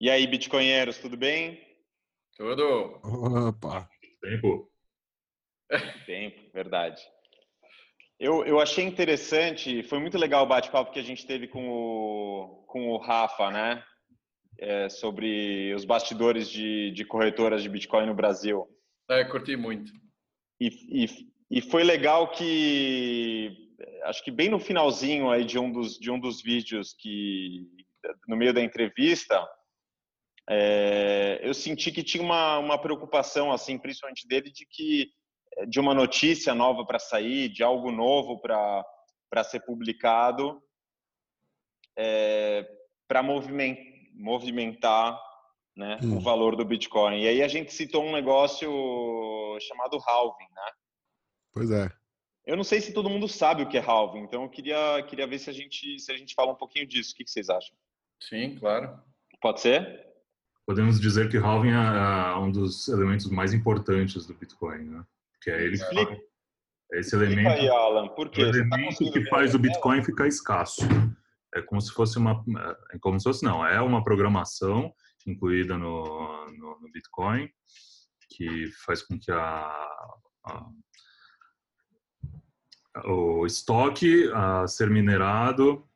E aí, bitcoinheiros, tudo bem? Tudo. Opa. Tempo. Tempo, verdade. Eu, eu achei interessante, foi muito legal o bate-papo que a gente teve com o, com o Rafa, né? É, sobre os bastidores de, de corretoras de Bitcoin no Brasil. É, curti muito. E, e, e foi legal que, acho que bem no finalzinho aí de um dos, de um dos vídeos que, no meio da entrevista, é, eu senti que tinha uma, uma preocupação, assim, principalmente dele, de que de uma notícia nova para sair, de algo novo para ser publicado, é, para movimentar, movimentar né, hum. o valor do Bitcoin. E aí a gente citou um negócio chamado halving, né? Pois é. Eu não sei se todo mundo sabe o que é halving, então eu queria, queria ver se a gente se a gente fala um pouquinho disso. O que, que vocês acham? Sim, claro. Pode ser? Podemos dizer que halving é, é um dos elementos mais importantes do Bitcoin, né? Que é ele que é esse elemento, aí, Alan, por quê? o tá elemento tá que faz o Bitcoin ficar escasso. É como se fosse uma, é como se fosse não, é uma programação incluída no, no, no Bitcoin que faz com que a, a o estoque a ser minerado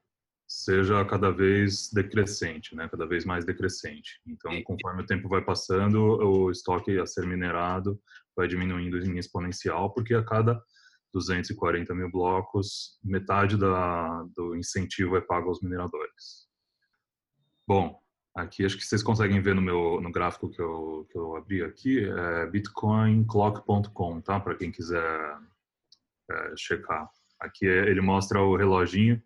seja cada vez decrescente, né? Cada vez mais decrescente. Então, conforme o tempo vai passando, o estoque a ser minerado vai diminuindo em exponencial, porque a cada 240 mil blocos, metade da, do incentivo é pago aos mineradores. Bom, aqui acho que vocês conseguem ver no meu no gráfico que eu, que eu abri aqui, é bitcoinclock.com, tá? Para quem quiser é, checar. Aqui é, ele mostra o reloginho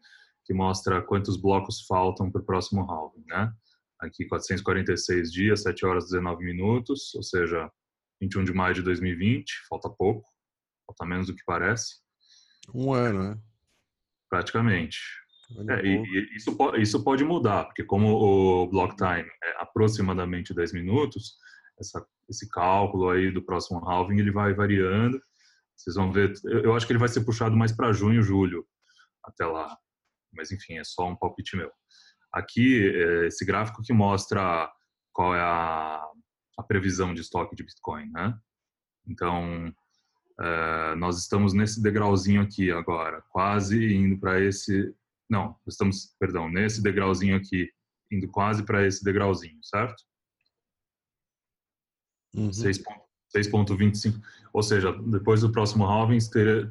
que mostra quantos blocos faltam para o próximo halving, né? Aqui 446 dias, 7 horas e 19 minutos, ou seja, 21 de maio de 2020, falta pouco, falta menos do que parece. Um ano, né? Praticamente. É, e, e isso, isso pode mudar, porque como o block time é aproximadamente 10 minutos, essa, esse cálculo aí do próximo halving ele vai variando. Vocês vão ver, eu acho que ele vai ser puxado mais para junho, julho, até lá. Mas enfim, é só um palpite meu. Aqui, é, esse gráfico que mostra qual é a a previsão de estoque de Bitcoin, né? Então, é, nós estamos nesse degrauzinho aqui agora, quase indo para esse, não, estamos, perdão, nesse degrauzinho aqui, indo quase para esse degrauzinho, certo? Uhum. 6.25, ou seja, depois do próximo halving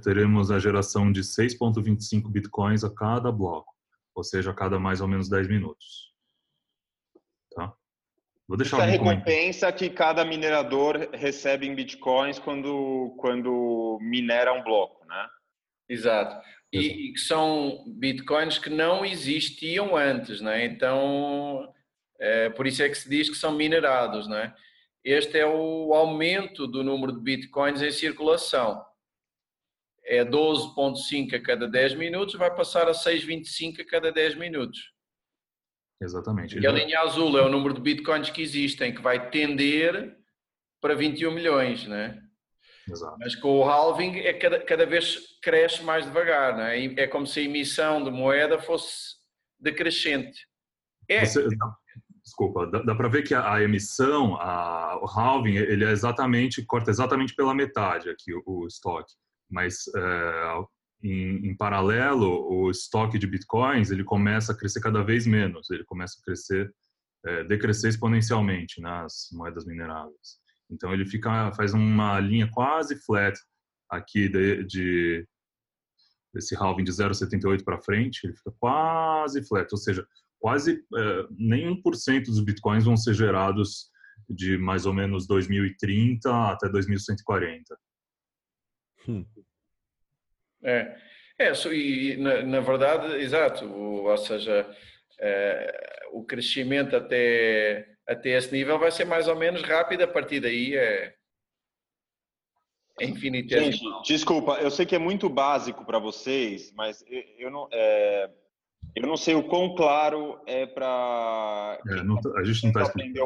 teremos a geração de 6.25 bitcoins a cada bloco, ou seja, a cada mais ou menos 10 minutos. Vou deixar Essa recompensa que cada minerador recebe em bitcoins quando, quando minera um bloco, né? Exato. E, e que são bitcoins que não existiam antes, né? Então, é, por isso é que se diz que são minerados, né? Este é o aumento do número de bitcoins em circulação. É 12,5 a cada 10 minutos, vai passar a 6,25 a cada 10 minutos. Exatamente. E a linha azul é o número de bitcoins que existem, que vai tender para 21 milhões, né? Exato. Mas com o halving é cada, cada vez cresce mais devagar, né? É como se a emissão de moeda fosse decrescente. É. Você, desculpa, dá, dá para ver que a, a emissão, a, o halving, ele é exatamente, corta exatamente pela metade aqui o, o estoque. Mas é, em, em, paralelo, o estoque de bitcoins ele começa a crescer cada vez menos, ele começa a crescer, é, decrescer exponencialmente nas moedas mineráveis. Então ele fica, faz uma linha quase flat aqui de, de desse halving de 0,78 para frente, ele fica quase flat, ou seja, quase é, nem 1% dos bitcoins vão ser gerados de mais ou menos 2030 até 2140. Hum. É, é e na, na verdade, exato, o, ou seja, é, o crescimento até, até esse nível vai ser mais ou menos rápido, a partir daí é, é infinitesimal. Gente, desculpa, eu sei que é muito básico para vocês, mas eu não, é, eu não sei o quão claro é para é, a gente não está aprender,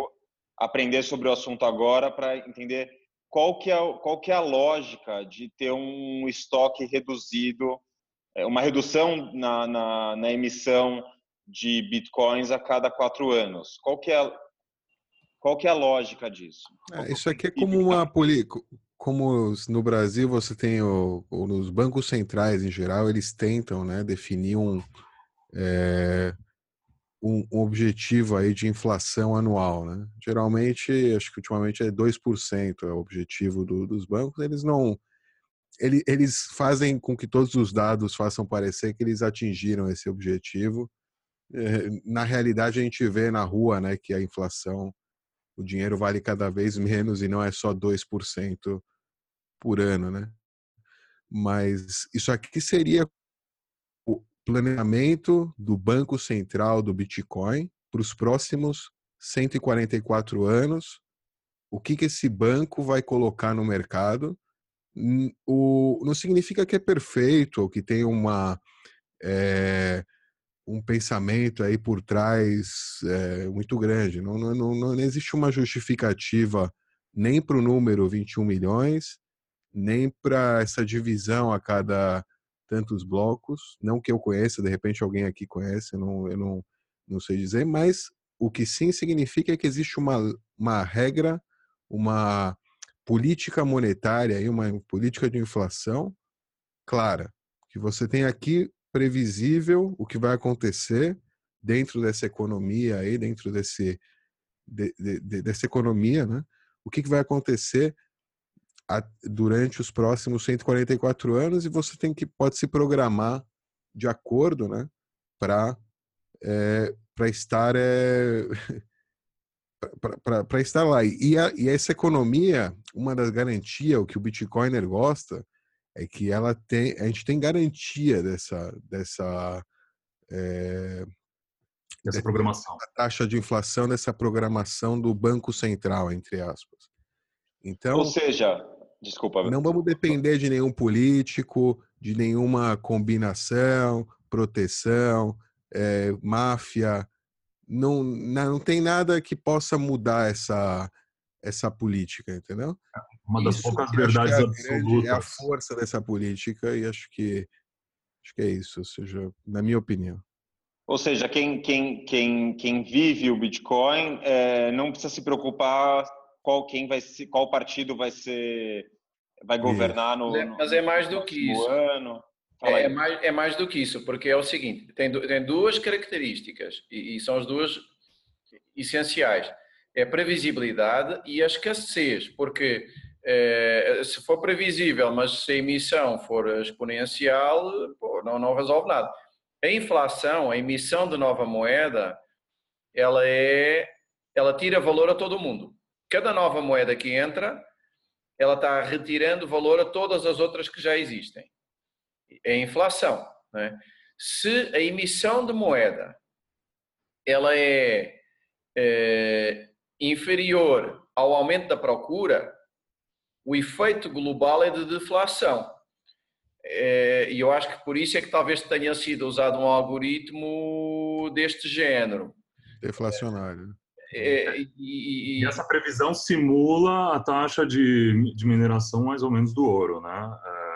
aprender sobre o assunto agora para entender qual que, é, qual que é a lógica de ter um estoque reduzido, é, uma redução na, na, na emissão de bitcoins a cada quatro anos? Qual que é, Qual que é a lógica disso? É, isso aqui é como uma poli... como no Brasil você tem o, ou nos bancos centrais em geral eles tentam, né, definir um, é, um, um objetivo aí de inflação anual, né? Geralmente, acho que ultimamente é 2% é o objetivo do, dos bancos. Eles não eles, eles fazem com que todos os dados façam parecer que eles atingiram esse objetivo. É, na realidade, a gente vê na rua, né, que a inflação o dinheiro vale cada vez menos e não é só 2% por ano, né? Mas isso aqui seria planejamento do Banco Central do Bitcoin para os próximos 144 anos. O que, que esse banco vai colocar no mercado? O, não significa que é perfeito ou que tem uma. É, um pensamento aí por trás é, muito grande. Não, não, não, não existe uma justificativa nem para o número 21 milhões, nem para essa divisão a cada tantos blocos. Não que eu conheça, de repente alguém aqui conhece, eu não, eu não, não sei dizer, mas o que sim significa é que existe uma, uma regra, uma política monetária e uma política de inflação clara. Que você tem aqui previsível o que vai acontecer dentro dessa economia aí, dentro desse de, de, dessa economia, né? O que, que vai acontecer a, durante os próximos 144 anos e você tem que pode se programar de acordo, né? Para é, para estar é, para estar lá e, a, e essa economia, uma das garantias o que o Bitcoiner gosta é que ela tem, a gente tem garantia dessa, dessa, é, dessa programação, taxa de inflação dessa programação do Banco Central, entre aspas. Então, ou seja, desculpa, não vamos depender de nenhum político, de nenhuma combinação, proteção, é, máfia. Não, não tem nada que possa mudar essa essa política, entendeu? Uma das isso poucas verdades é absolutas. É a força dessa política e acho que acho que é isso, ou seja, na minha opinião. Ou seja, quem, quem, quem, quem vive o Bitcoin é, não precisa se preocupar qual quem vai ser, qual partido vai ser vai governar no, no mas é mais do que isso ano. É, é, mais, é mais do que isso, porque é o seguinte, tem, tem duas características e, e são as duas essenciais é a previsibilidade e a escassez, porque é, se for previsível, mas se a emissão for exponencial, pô, não, não resolve nada. A inflação, a emissão de nova moeda, ela é, ela tira valor a todo mundo. Cada nova moeda que entra, ela está retirando valor a todas as outras que já existem. É inflação. Né? Se a emissão de moeda ela é, é inferior ao aumento da procura, o efeito global é de deflação. É, e eu acho que por isso é que talvez tenha sido usado um algoritmo deste género. Deflacionário. É, e, e, essa previsão simula a taxa de, de mineração mais ou menos do ouro, né? É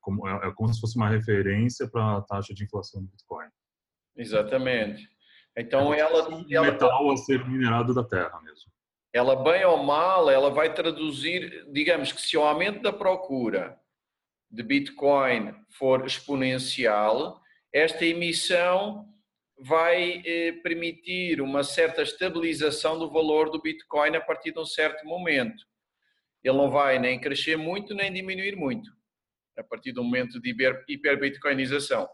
como, é, é como se fosse uma referência para a taxa de inflação do Bitcoin. Exatamente. Então é ela, um ela metal a ser minerado da terra mesmo. Ela bem ou mal, ela vai traduzir, digamos que se o aumento da procura de Bitcoin for exponencial, esta emissão vai eh, permitir uma certa estabilização do valor do Bitcoin a partir de um certo momento. Ele não vai nem crescer muito nem diminuir muito a partir do momento de hiper-bitcoinização.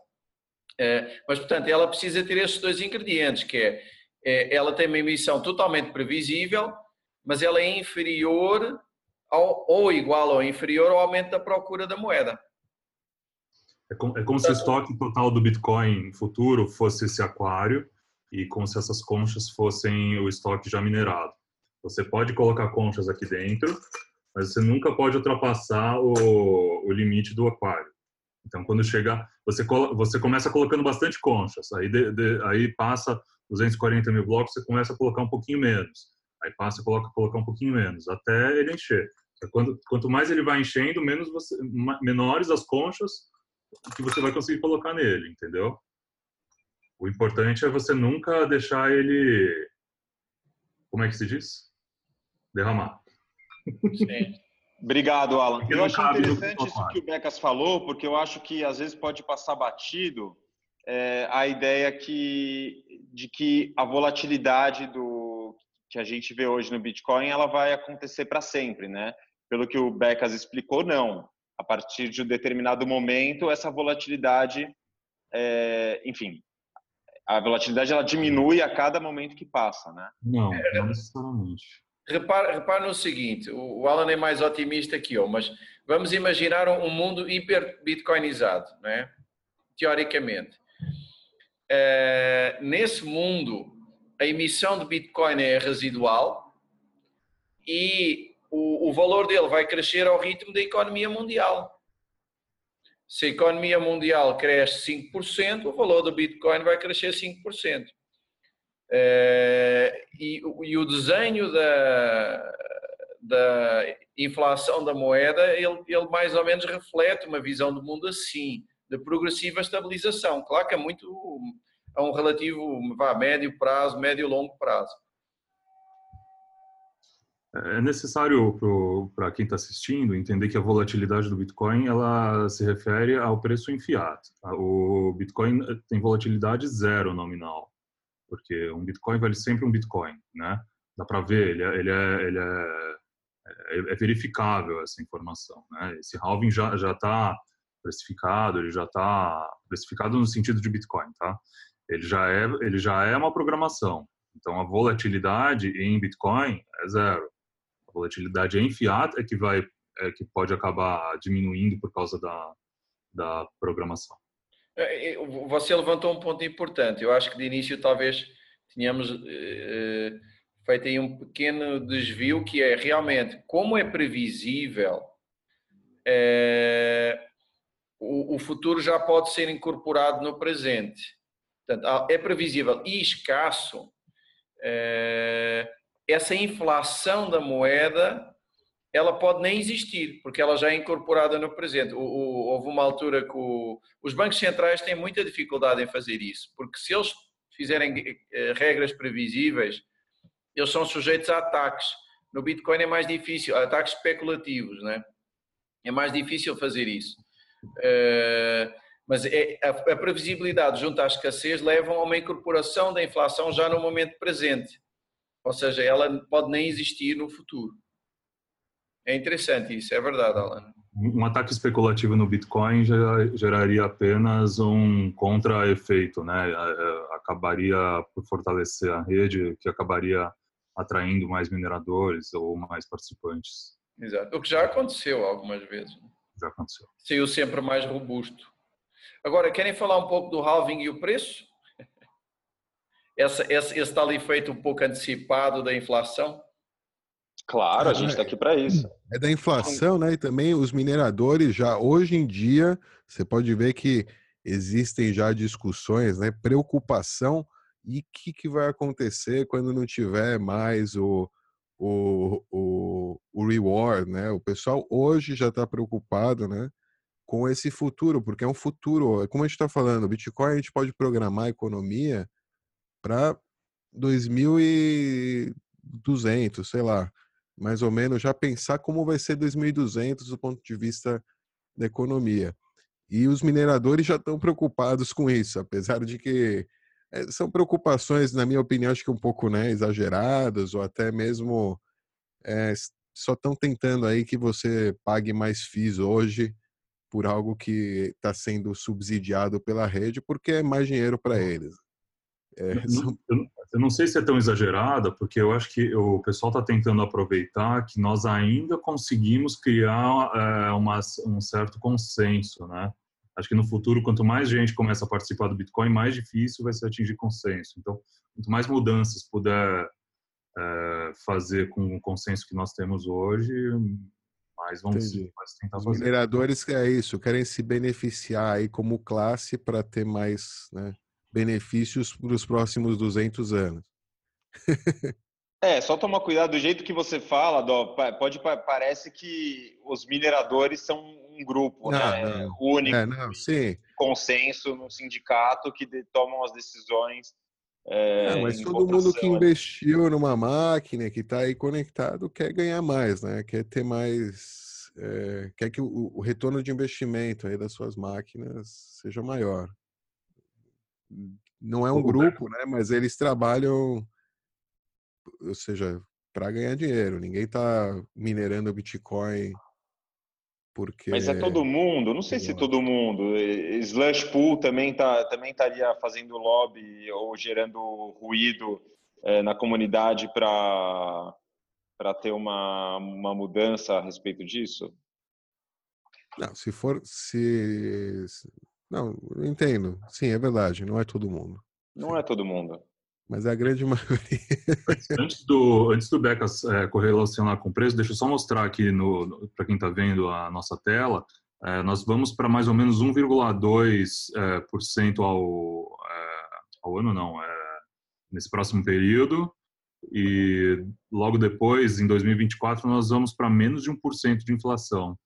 É, mas, portanto, ela precisa ter esses dois ingredientes, que é, é, ela tem uma emissão totalmente previsível, mas ela é inferior ao, ou igual ou inferior ao aumento da procura da moeda. É como, é como se o estoque total do Bitcoin futuro fosse esse aquário e como se essas conchas fossem o estoque já minerado. Você pode colocar conchas aqui dentro, mas você nunca pode ultrapassar o, o limite do aquário. Então, quando chegar, você, você começa colocando bastante conchas, aí, de, de, aí passa 240 mil blocos, você começa a colocar um pouquinho menos. Aí passa e coloca colocar um pouquinho menos, até ele encher. Quando, quanto mais ele vai enchendo, menos você, menores as conchas que você vai conseguir colocar nele, entendeu? O importante é você nunca deixar ele. Como é que se diz? derramar. Sim. Obrigado, Alan. Eu acho interessante isso que o Becas falou, porque eu acho que às vezes pode passar batido é, a ideia que, de que a volatilidade do que a gente vê hoje no Bitcoin ela vai acontecer para sempre, né? Pelo que o Becas explicou, não. A partir de um determinado momento, essa volatilidade, é, enfim, a volatilidade ela diminui a cada momento que passa, né? Não, não necessariamente. Repara, repara no seguinte, o Alan é mais otimista que eu, mas vamos imaginar um mundo hiper bitcoinizado, não é? teoricamente. É, nesse mundo, a emissão de Bitcoin é residual e o, o valor dele vai crescer ao ritmo da economia mundial. Se a economia mundial cresce 5%, o valor do Bitcoin vai crescer 5%. É, e, e, o desenho da, da inflação da moeda, ele, ele mais ou menos reflete uma visão do mundo assim de progressiva estabilização. Claro que é muito a um relativo vá, médio prazo, médio longo prazo. É necessário para quem está assistindo entender que a volatilidade do Bitcoin ela se refere ao preço em fiat. O Bitcoin tem volatilidade zero nominal, porque um Bitcoin vale sempre um Bitcoin, né? Dá para ver, ele é, ele é, ele é, é, é verificável essa informação, né? Esse halving já já está precificado, ele já está precificado no sentido de Bitcoin, tá? Ele já é, ele já é uma programação. Então a volatilidade em Bitcoin é zero. Volatilidade em fiat é que vai, é que pode acabar diminuindo por causa da, da programação. É, é, você levantou um ponto importante. Eu acho que de início talvez tenhamos eh, feito aí um pequeno desvio que é realmente como é previsível eh, o, o futuro já pode ser incorporado no presente. Portanto, é previsível e escasso é, essa inflação da moeda ela pode nem existir, porque ela já é incorporada no presente. O, o, houve uma altura que o, os bancos centrais têm muita dificuldade em fazer isso, porque se eles fizerem eh, regras previsíveis, eles são sujeitos a ataques. No Bitcoin é mais difícil, ataques especulativos, né? É mais difícil fazer isso. Uh, mas é, a, a, previsibilidade junto à escassez levam a uma incorporação da inflação já no momento presente. Ou seja, ela pode nem existir no futuro. É interessante isso, é verdade, Alan. Um ataque especulativo no Bitcoin geraria apenas um contra-efeito, né? Acabaria por fortalecer a rede, que acabaria atraindo mais mineradores ou mais participantes. Exato. O que já aconteceu algumas vezes. Né? Já aconteceu. Saiu sempre mais robusto. Agora, querem falar um pouco do halving e o preço? Essa, esse, esse tal efeito um pouco antecipado da inflação? Claro, a gente está aqui para isso. É da inflação, né? E também os mineradores já hoje em dia, você pode ver que existem já discussões, né? Preocupação e o que, que vai acontecer quando não tiver mais o, o, o, o reward, né? O pessoal hoje já está preocupado, né? Com esse futuro, porque é um futuro. Como a gente está falando, o Bitcoin a gente pode programar a economia para 2.200, sei lá, mais ou menos, já pensar como vai ser 2.200 do ponto de vista da economia. E os mineradores já estão preocupados com isso, apesar de que é, são preocupações, na minha opinião, acho que um pouco né, exageradas, ou até mesmo é, só estão tentando aí que você pague mais FIIs hoje por algo que está sendo subsidiado pela rede, porque é mais dinheiro para eles. É, são... eu, não sei se é tão exagerada, porque eu acho que o pessoal está tentando aproveitar que nós ainda conseguimos criar é, uma, um certo consenso, né? Acho que no futuro, quanto mais gente começa a participar do Bitcoin, mais difícil vai ser atingir consenso. Então, quanto mais mudanças puder é, fazer com o consenso que nós temos hoje, mais vamos mais tentar fazer. Os mineradores é isso, querem se beneficiar aí como classe para ter mais né, benefícios para os próximos 200 anos. É, só tomar cuidado do jeito que você fala, Dó, pode parece que os mineradores são um grupo, não, né? Não. único, é, não, sim. consenso no sindicato que tomam as decisões É, é, mas todo mundo que investiu numa máquina, que está aí conectado, quer ganhar mais, né? Quer ter mais. É, quer que o, o, retorno de investimento aí das suas máquinas seja maior. Não é um grupo, né? Mas eles trabalham, ou seja, para ganhar dinheiro. Ninguém está minerando Bitcoin porque... Mas é todo mundo? Não sei se todo mundo. Slush Pool também tá, também estaria fazendo lobby ou gerando ruído é, na comunidade para para ter uma, uma mudança a respeito disso? Não, se for se não, eu entendo. Sim, é verdade. Não é todo mundo. Não Sim. é todo mundo mas é a grande maioria. Antes do, antes do Becas é, correlacionar com o preço, deixa eu só mostrar aqui para quem está vendo a nossa tela. É, nós vamos para mais ou menos 1,2% é, por cento ao, é, ao ano, não, é, nesse próximo período. E logo depois, em 2024, nós vamos para menos de 1% de inflação,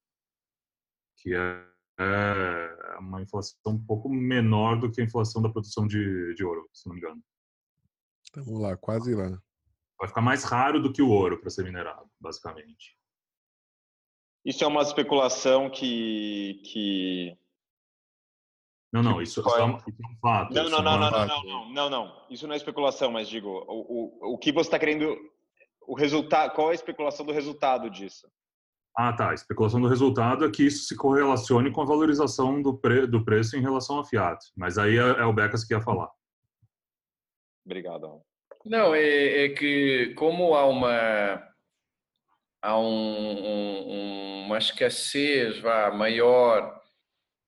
que é, é uma inflação um pouco menor do que a inflação da produção de, de ouro, se não me engano. Vamos lá, quase lá. Vai ficar mais raro do que o ouro para ser minerado, basicamente. Isso é uma especulação que. que... Não, não, isso, isso, é, um, isso é um fato. Não, não, não, não, não, não, não, não, Isso não é especulação, mas digo, o, o, o que você está querendo. O resultado. Qual é a especulação do resultado disso? Ah, tá. A especulação do resultado é que isso se correlacione com a valorização do, pre, do preço em relação ao fiat. Mas aí é, é o Becas que ia falar. Obrigado. Não, é, é que como há uma há um, um, uma escassez vá, maior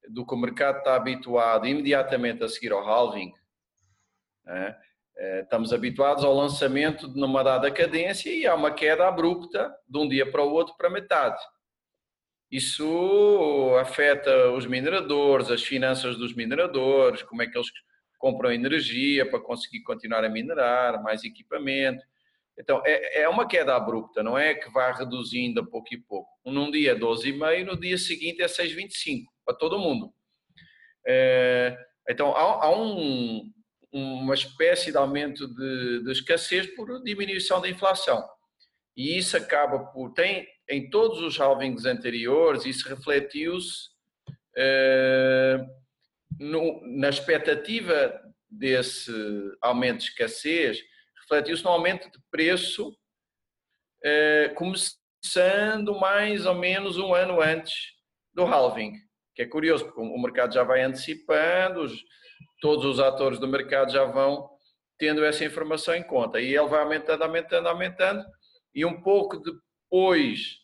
do que o mercado está habituado imediatamente a seguir ao halving, né? Estamos habituados ao lançamento de uma dada cadência e há uma queda abrupta de um dia para o outro para metade. Isso afeta os mineradores, as finanças dos mineradores, como é que eles compram energia para conseguir continuar a minerar, mais equipamento. Então, é, é uma queda abrupta, não é que vai reduzindo a pouco e pouco. Num dia é 12,5, no dia seguinte é 6,25, para todo mundo. É, então, há um, uma espécie de aumento de, de, escassez por diminuição da inflação. E isso acaba por. Tem em todos os halvings anteriores, isso refletiu-se. No, na expectativa desse aumento de escassez, refletiu-se no aumento de preço, eh, começando mais ou menos um ano antes do halving, que é curioso, porque o mercado já vai antecipando, os, todos os atores do mercado já vão tendo essa informação em conta, e ele vai aumentando, aumentando, aumentando, e um pouco depois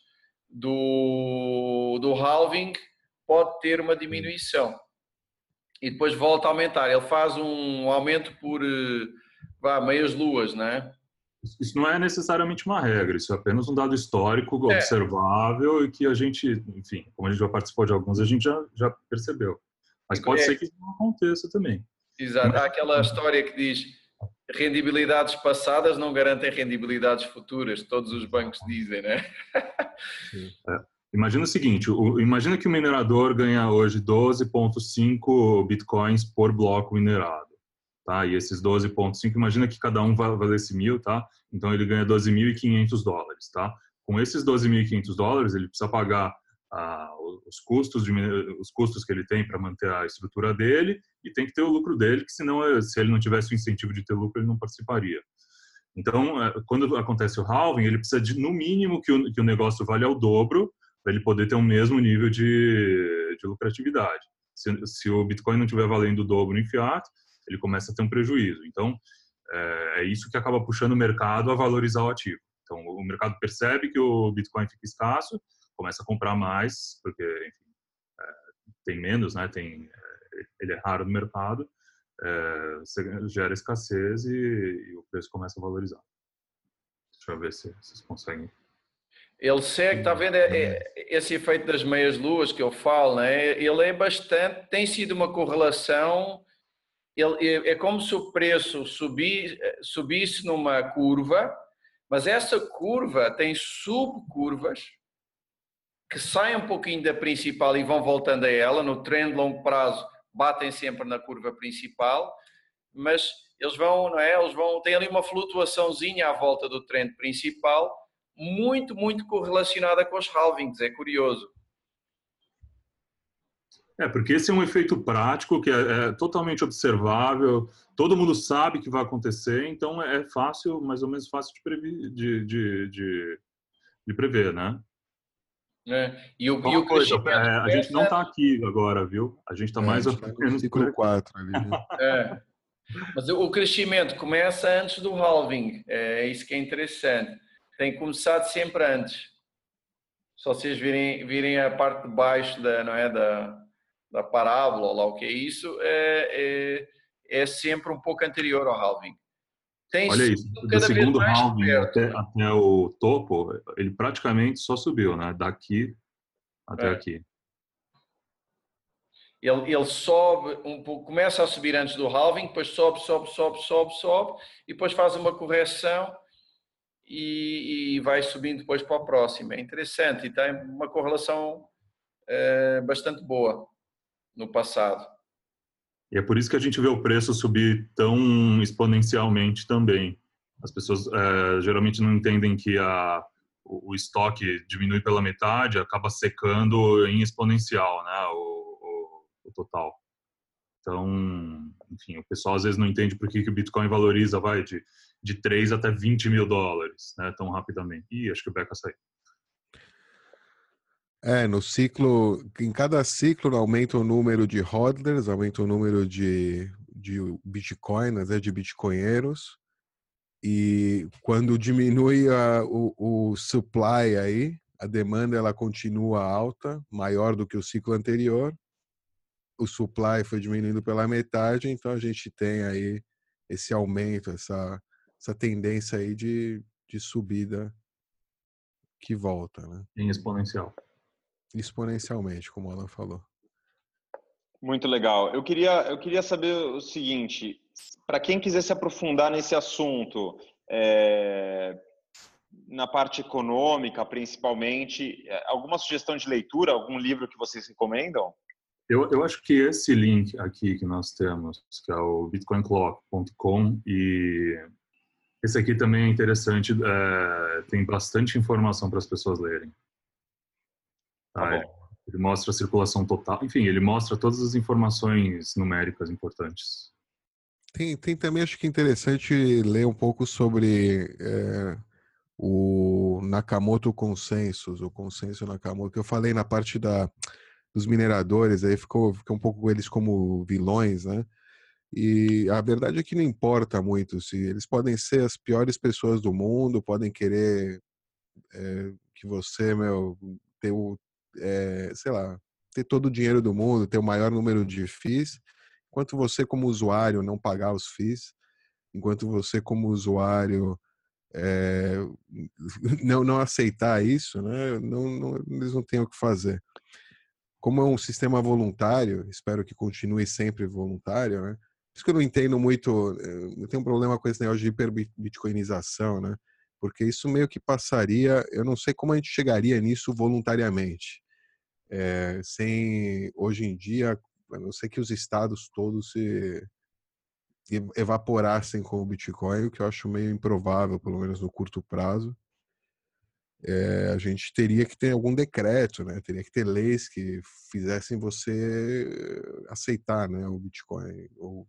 do, do halving pode ter uma diminuição e depois volta a aumentar. Ele faz um aumento por eh, vá, meias luas, não é? Isso não é necessariamente uma regra, isso é apenas um dado histórico é. observável e que a gente, enfim, como a gente já participou de alguns, a gente já, já percebeu. Mas pode é. ser que isso não aconteça também. Exato, há aquela história que diz rendibilidades passadas não garantem rendibilidades futuras, todos os bancos dizem, né? É. Imagina o seguinte, o, imagina que o minerador ganha hoje 12.5 bitcoins por bloco minerado, tá? E esses 12.5, imagina que cada um valesse mil, tá? Então ele ganha 12.500 dólares, tá? Com esses 12.500 dólares, ele precisa pagar ah, os custos de, os custos que ele tem para manter a estrutura dele e tem que ter o lucro dele, que senão se ele não tivesse o incentivo de ter lucro ele não participaria. Então, é, quando acontece o halving, ele precisa de no mínimo que o, que o negócio vale ao dobro para ele poder ter o mesmo nível de, de lucratividade. Se, se, o Bitcoin não estiver valendo o dobro em fiat, ele começa a ter um prejuízo. Então, é, é, isso que acaba puxando o mercado a valorizar o ativo. Então, o mercado percebe que o Bitcoin fica escasso, começa a comprar mais, porque, enfim, é, tem menos, né? Tem, é, ele é raro no mercado, é, gera escassez e, e, o preço começa a valorizar. Deixa eu ver se vocês conseguem ele segue, está vendo é, é, esse efeito das meias luas que eu falo, né? ele é bastante, tem sido uma correlação, ele, é, é como se o preço subir, subisse numa curva, mas essa curva tem subcurvas que saem um pouquinho da principal e vão voltando a ela, no trend longo prazo batem sempre na curva principal, mas eles vão, não é? Eles vão, tem ali uma flutuaçãozinha à volta do trend principal, muito, muito correlacionada com os halvings, é curioso. É, porque esse é um efeito prático que é, é, totalmente observável, todo mundo sabe que vai acontecer, então é fácil, mais ou menos fácil de, prever, de, de, de, de prever, né? É. E o, e o coisa, é, a gente não está aqui agora, viu? A gente está é, mais ou tá menos no ciclo 4 ali. Né? é. Mas o crescimento começa antes do halving, é isso que é interessante. Tem começado sempre antes. Se vocês virem, virem a parte de baixo da, não é, da, da parábola, ou lá o que é isso, é, é, é sempre um pouco anterior ao halving. Tem Olha isso, do segundo halving até, até, o topo, ele praticamente só subiu, né? Daqui até é. aqui. Ele, ele sobe um pouco, começa a subir antes do halving, depois sobe, sobe, sobe, sobe, sobe, e depois faz uma correção e, e vai subindo depois para o próximo. É interessante e tem uma correlação é, bastante boa no passado. E é por isso que a gente vê o preço subir tão exponencialmente também. As pessoas é, geralmente não entendem que a, o, o, estoque diminui pela metade, acaba secando em exponencial, né, o, o, o, total. Então, enfim, o pessoal às vezes não entende por que, que o Bitcoin valoriza, vai, de, de 3 até 20 mil dólares, né, tão rapidamente. Ih, acho que o Beca saiu. É, no ciclo, em cada ciclo aumenta o número de hodlers, aumenta o número de, de bitcoiners, né, de bitcoinheiros, e quando diminui a, o, o supply aí, a demanda ela continua alta, maior do que o ciclo anterior, o supply foi diminuindo pela metade, então a gente tem aí esse aumento, essa, essa tendência aí de, de subida que volta, né? Em exponencial exponencialmente, como ela falou. Muito legal. Eu queria, eu queria saber o seguinte: para quem quiser se aprofundar nesse assunto, é, na parte econômica, principalmente, é, alguma sugestão de leitura, algum livro que vocês recomendam? Eu, eu acho que esse link aqui que nós temos, que é o bitcoinclock.com, e esse aqui também é interessante, é, tem bastante informação para as pessoas lerem. Tá, tá ele mostra a circulação total, enfim, ele mostra todas as informações numéricas importantes. Tem, tem também, acho que é interessante ler um pouco sobre é, o Nakamoto Consensus, o consenso Nakamoto, que eu falei na parte da, dos mineradores, aí ficou, ficou um pouco eles como vilões, né? E a verdade é que não importa muito se eles podem ser as piores pessoas do mundo, podem querer é, que você, meu, ter o, é, sei lá, ter todo o dinheiro do mundo, ter o maior número de FIIs, enquanto você, como usuário, não pagar os FIIs, enquanto você, como usuário, é, não, não aceitar isso, né, não, não, eles não têm o que fazer. Como é um sistema voluntário, espero que continue sempre voluntário, né? Por isso que eu não entendo muito, eh, eu tenho um problema com esse negócio de hiperbitcoinização, né? Porque isso meio que passaria, eu não sei como a gente chegaria nisso voluntariamente é, sem hoje em dia, a não ser que os estados todos se evaporassem com o Bitcoin, o que eu acho meio improvável, pelo menos no curto prazo. É, a gente teria que ter algum decreto, né? Teria que ter leis que fizessem você aceitar, né, o Bitcoin ou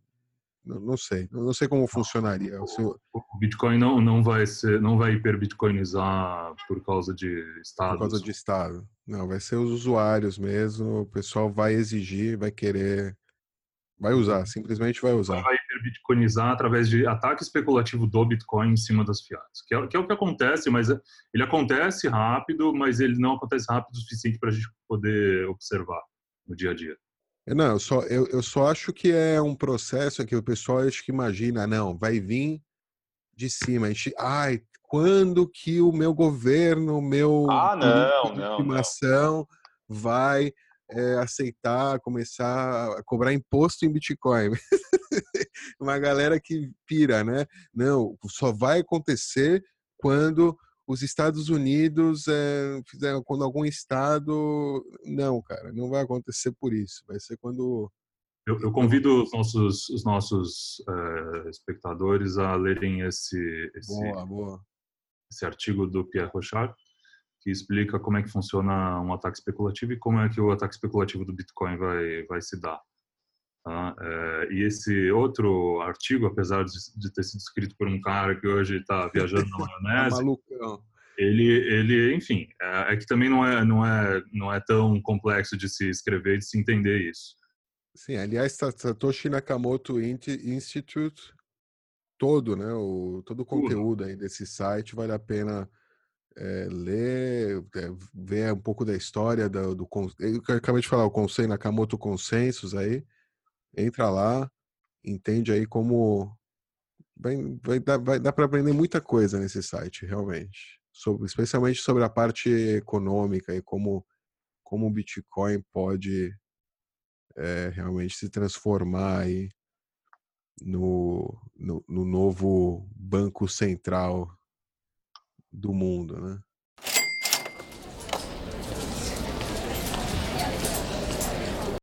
não sei, não sei como funcionaria. O, seu... o Bitcoin não, não vai ser, não vai hiperbitcoinizar por causa de Estado. Por causa de Estado. Não, vai ser os usuários mesmo. O pessoal vai exigir, vai querer, vai usar, simplesmente vai usar. Vai hiperbitcoinizar através de ataque especulativo do Bitcoin em cima das fiat, que é, que é o que acontece, mas ele acontece rápido, mas ele não acontece rápido o suficiente para a gente poder observar no dia a dia. Não, eu só, eu, eu só acho que é um processo que o pessoal acho que imagina, não, vai vir de cima. A gente, ai, quando que o meu governo, o meu ah, não, não, estimação vai é, aceitar, começar a cobrar imposto em Bitcoin? Uma galera que pira, né? Não, só vai acontecer quando os Estados Unidos é, fizeram quando algum estado não, cara, não vai acontecer por isso. Vai ser quando Eu, eu convido os nossos, os nossos uh, espectadores a lerem esse, esse, boa, boa. esse artigo do Pierre Rochard, que explica como é que funciona um ataque especulativo e como é que o ataque especulativo do Bitcoin vai, vai se dar. Tá? É, e esse outro artigo, apesar de, de, ter sido escrito por um cara que hoje está viajando na tá maionese, ele, ele, enfim, é, é, que também não é, não é, não é tão complexo de se escrever e de se entender isso. Sim, aliás, Satoshi Nakamoto Institute todo, né, o todo o conteúdo aí desse site vale a pena é, ler, é, ver um pouco da história do, do eu acabei de falar o consenso Nakamoto Consensus aí, entra lá, entende aí como vai, vai dar, vai dar para aprender muita coisa nesse site, realmente, sobre, especialmente sobre a parte econômica e como como o Bitcoin pode é, realmente se transformar aí no, no, no, novo banco central do mundo, né?